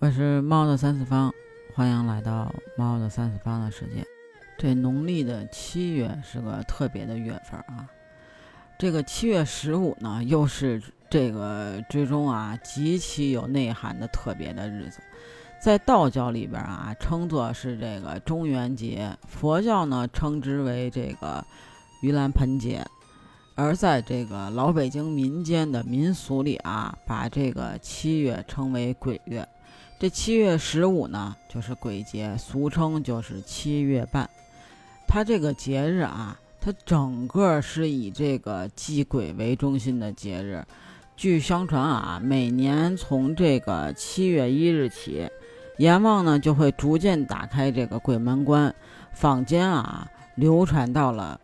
我是猫的三次方，欢迎来到猫的三次方的世界。这农历的七月是个特别的月份啊，这个七月十五呢，又是这个之中啊极其有内涵的特别的日子，在道教里边啊称作是这个中元节，佛教呢称之为这个盂兰盆节，而在这个老北京民间的民俗里啊，把这个七月称为鬼月。这七月十五呢，就是鬼节，俗称就是七月半。它这个节日啊，它整个是以这个祭鬼为中心的节日。据相传啊，每年从这个七月一日起，阎王呢就会逐渐打开这个鬼门关，坊间啊流传到了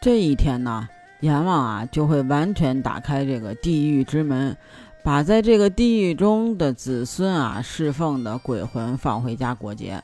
这一天呢，阎王啊就会完全打开这个地狱之门。把在这个地狱中的子孙啊侍奉的鬼魂放回家过节，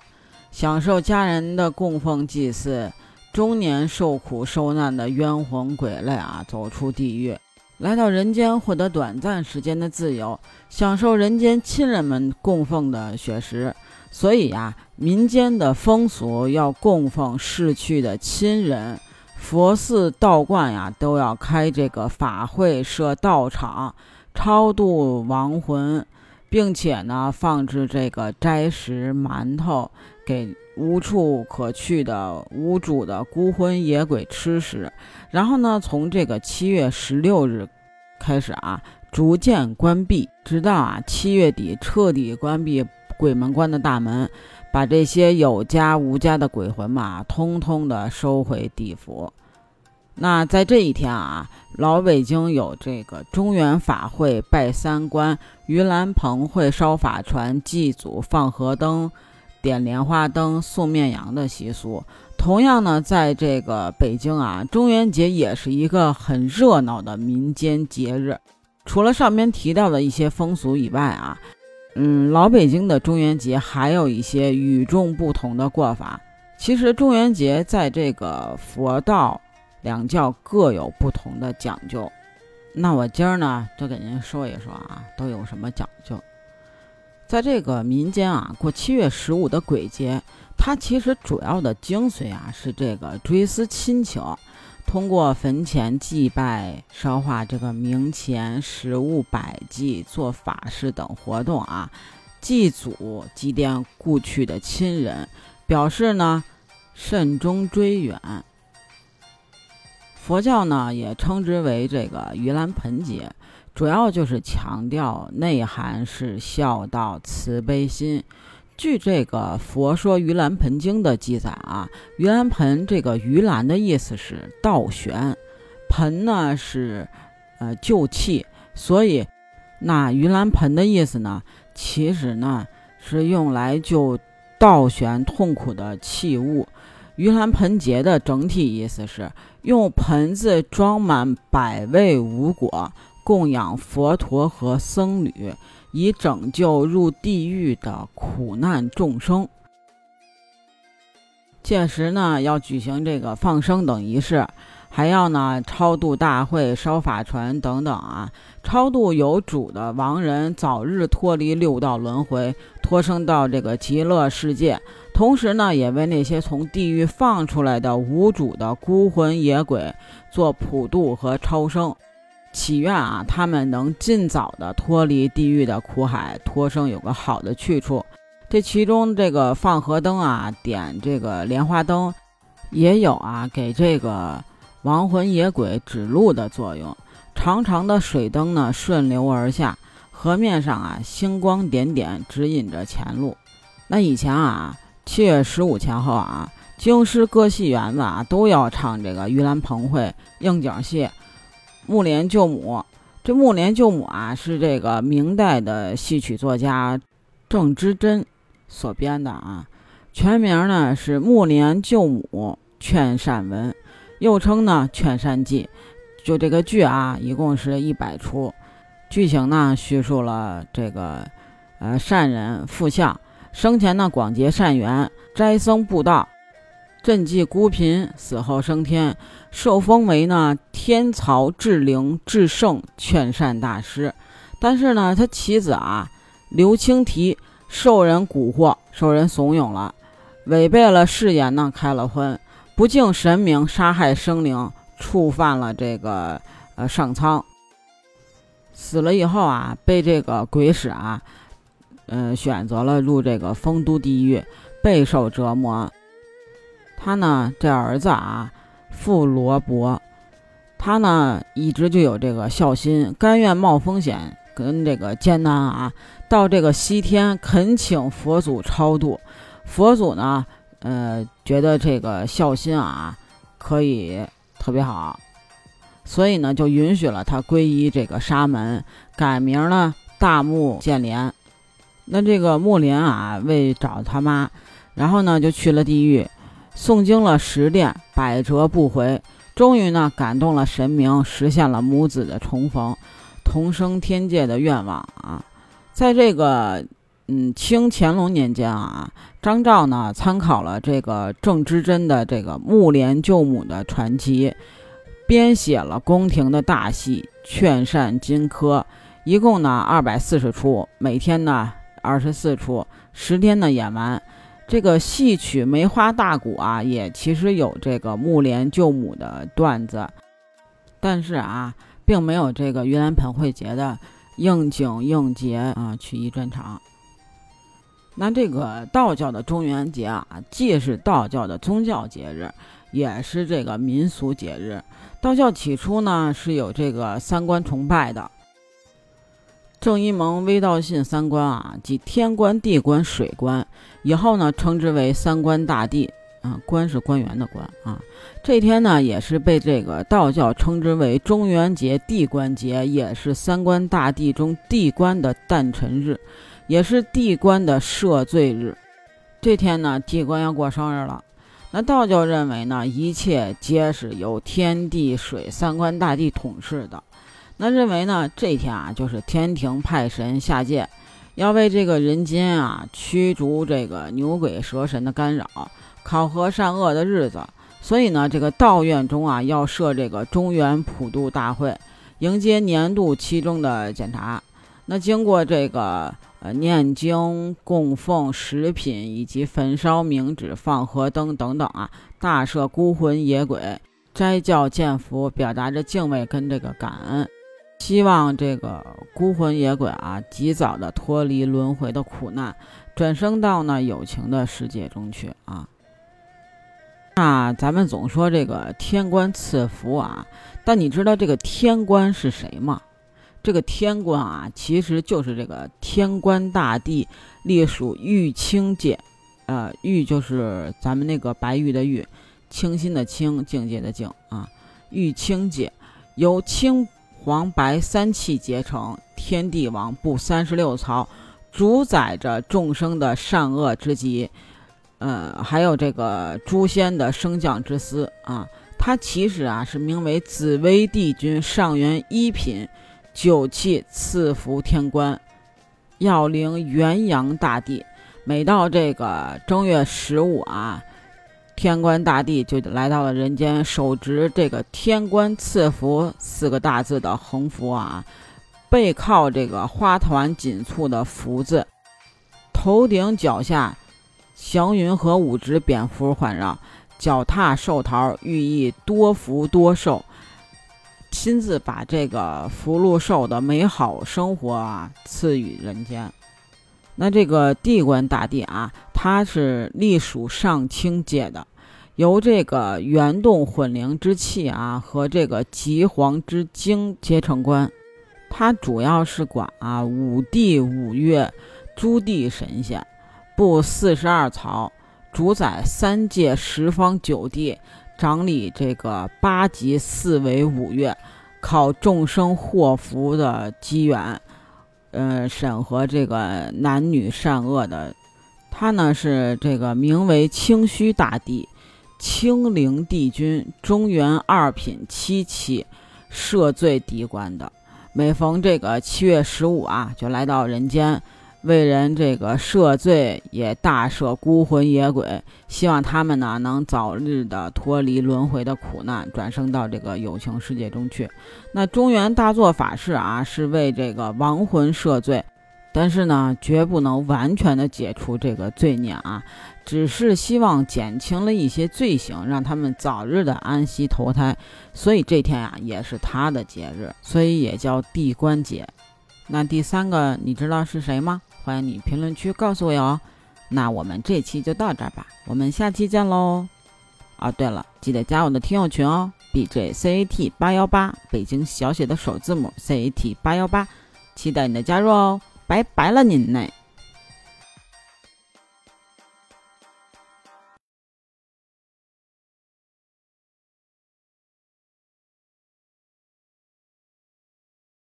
享受家人的供奉祭祀；中年受苦受难的冤魂鬼类啊走出地狱，来到人间获得短暂时间的自由，享受人间亲人们供奉的血食。所以呀，民间的风俗要供奉逝去的亲人，佛寺道观呀都要开这个法会设道场。超度亡魂，并且呢，放置这个斋食馒头给无处可去的无主的孤魂野鬼吃食。然后呢，从这个七月十六日开始啊，逐渐关闭，直到啊七月底彻底关闭鬼门关的大门，把这些有家无家的鬼魂嘛，通通的收回地府。那在这一天啊，老北京有这个中元法会、拜三官、盂兰盆会、烧法船、祭祖、放河灯、点莲花灯、送面羊的习俗。同样呢，在这个北京啊，中元节也是一个很热闹的民间节日。除了上面提到的一些风俗以外啊，嗯，老北京的中元节还有一些与众不同的过法。其实中元节在这个佛道。两教各有不同的讲究，那我今儿呢就给您说一说啊，都有什么讲究。在这个民间啊，过七月十五的鬼节，它其实主要的精髓啊是这个追思亲情，通过坟前祭拜、烧化这个冥钱、食物、摆祭、做法事等活动啊，祭祖、祭奠故去的亲人，表示呢慎终追远。佛教呢也称之为这个盂兰盆节，主要就是强调内涵是孝道慈悲心。据这个《佛说盂兰盆经》的记载啊，盂兰盆这个盂兰的意思是倒悬，盆呢是呃救气，所以那盂兰盆的意思呢，其实呢是用来救倒悬痛苦的器物。盂兰盆节的整体意思是用盆子装满百味五果，供养佛陀和僧侣，以拯救入地狱的苦难众生。届时呢，要举行这个放生等仪式，还要呢超度大会、烧法船等等啊，超度有主的亡人早日脱离六道轮回，脱生到这个极乐世界。同时呢，也为那些从地狱放出来的无主的孤魂野鬼做普渡和超生，祈愿啊，他们能尽早的脱离地狱的苦海，脱生有个好的去处。这其中这个放河灯啊，点这个莲花灯，也有啊给这个亡魂野鬼指路的作用。长长的水灯呢，顺流而下，河面上啊星光点点，指引着前路。那以前啊。七月十五前后啊，京师各戏园子啊都要唱这个盂兰盆会应景戏《木莲救母》。这《木莲救母》啊是这个明代的戏曲作家郑之珍所编的啊，全名呢是《木莲救母劝善文》，又称呢《劝善记》。就这个剧啊，一共是一百出，剧情呢叙述了这个呃善人富相。生前呢，广结善缘，斋僧布道，赈济孤贫；死后升天，受封为呢天曹至灵至圣劝善大师。但是呢，他妻子啊刘青提受人蛊惑，受人怂恿了，违背了誓言呢，开了荤，不敬神明，杀害生灵，触犯了这个呃上苍。死了以后啊，被这个鬼使啊，嗯，选择了入这个丰都地狱，备受折磨。他呢，这儿子啊，傅罗伯，他呢一直就有这个孝心，甘愿冒风险跟这个艰难啊，到这个西天恳请佛祖超度。佛祖呢，呃，觉得这个孝心啊，可以特别好。所以呢，就允许了他皈依这个沙门，改名呢大木建连。那这个木莲啊，为找他妈，然后呢就去了地狱，诵经了十遍，百折不回，终于呢感动了神明，实现了母子的重逢，同生天界的愿望啊。在这个嗯清乾隆年间啊，张照呢参考了这个郑芝珍的这个木莲救母的传奇。编写了宫廷的大戏《劝善金科》，一共呢二百四十出，每天呢二十四出，十天呢演完。这个戏曲《梅花大鼓》啊，也其实有这个木莲救母的段子，但是啊，并没有这个盂兰盆会节的应景应节啊曲艺专场。那这个道教的中元节啊，既是道教的宗教节日，也是这个民俗节日。道教起初呢是有这个三观崇拜的，正一盟、微道信三观啊，即天官、地官、水官，以后呢称之为三官大帝啊，官是官员的官啊。这天呢也是被这个道教称之为中元节、地官节，也是三官大帝中地官的诞辰日，也是地官的赦罪日。这天呢，地官要过生日了。那道教认为呢，一切皆是由天地水三官大帝统治的。那认为呢，这天啊，就是天庭派神下界，要为这个人间啊驱逐这个牛鬼蛇神的干扰，考核善恶的日子。所以呢，这个道院中啊，要设这个中原普渡大会，迎接年度期中的检查。那经过这个。呃，念经、供奉食品以及焚烧冥纸、放河灯等等啊，大赦孤魂野鬼，斋教建福，表达着敬畏跟这个感恩，希望这个孤魂野鬼啊，及早的脱离轮回的苦难，转生到呢有情的世界中去啊。那咱们总说这个天官赐福啊，但你知道这个天官是谁吗？这个天官啊，其实就是这个天官大帝，隶属玉清界，呃，玉就是咱们那个白玉的玉，清新的清，境界的境啊，玉清界由青黄白三气结成，天地王布三十六曹，主宰着众生的善恶之极，呃，还有这个诛仙的升降之司啊，它其实啊是名为紫薇帝君上元一品。九气赐福天官，要灵元阳大帝。每到这个正月十五啊，天官大帝就来到了人间，手执这个“天官赐福”四个大字的横幅啊，背靠这个花团锦簇的福字，头顶脚下祥云和五只蝙蝠环绕，脚踏寿桃，寓意多福多寿。亲自把这个福禄寿的美好生活啊赐予人间。那这个地官大帝啊，他是隶属上清界的，由这个元动混灵之气啊和这个极黄之精结成官。他主要是管啊五帝五岳诸地神仙，布四十二曹，主宰三界十方九地。掌理这个八级四维五岳，考众生祸福的机缘，呃，审核这个男女善恶的，他呢是这个名为清虚大帝，清灵帝君，中原二品七期，赦罪敌官的。每逢这个七月十五啊，就来到人间。为人这个赦罪，也大赦孤魂野鬼，希望他们呢能早日的脱离轮回的苦难，转生到这个有情世界中去。那中原大作法事啊，是为这个亡魂赦罪，但是呢，绝不能完全的解除这个罪孽啊，只是希望减轻了一些罪行，让他们早日的安息投胎。所以这天啊，也是他的节日，所以也叫地官节。那第三个，你知道是谁吗？欢迎你评论区告诉我哟。那我们这期就到这儿吧，我们下期见喽。啊，对了，记得加我的听友群哦，B J C A T 八幺八，北京小写的首字母 C A T 八幺八，期待你的加入哦。拜拜了您嘞。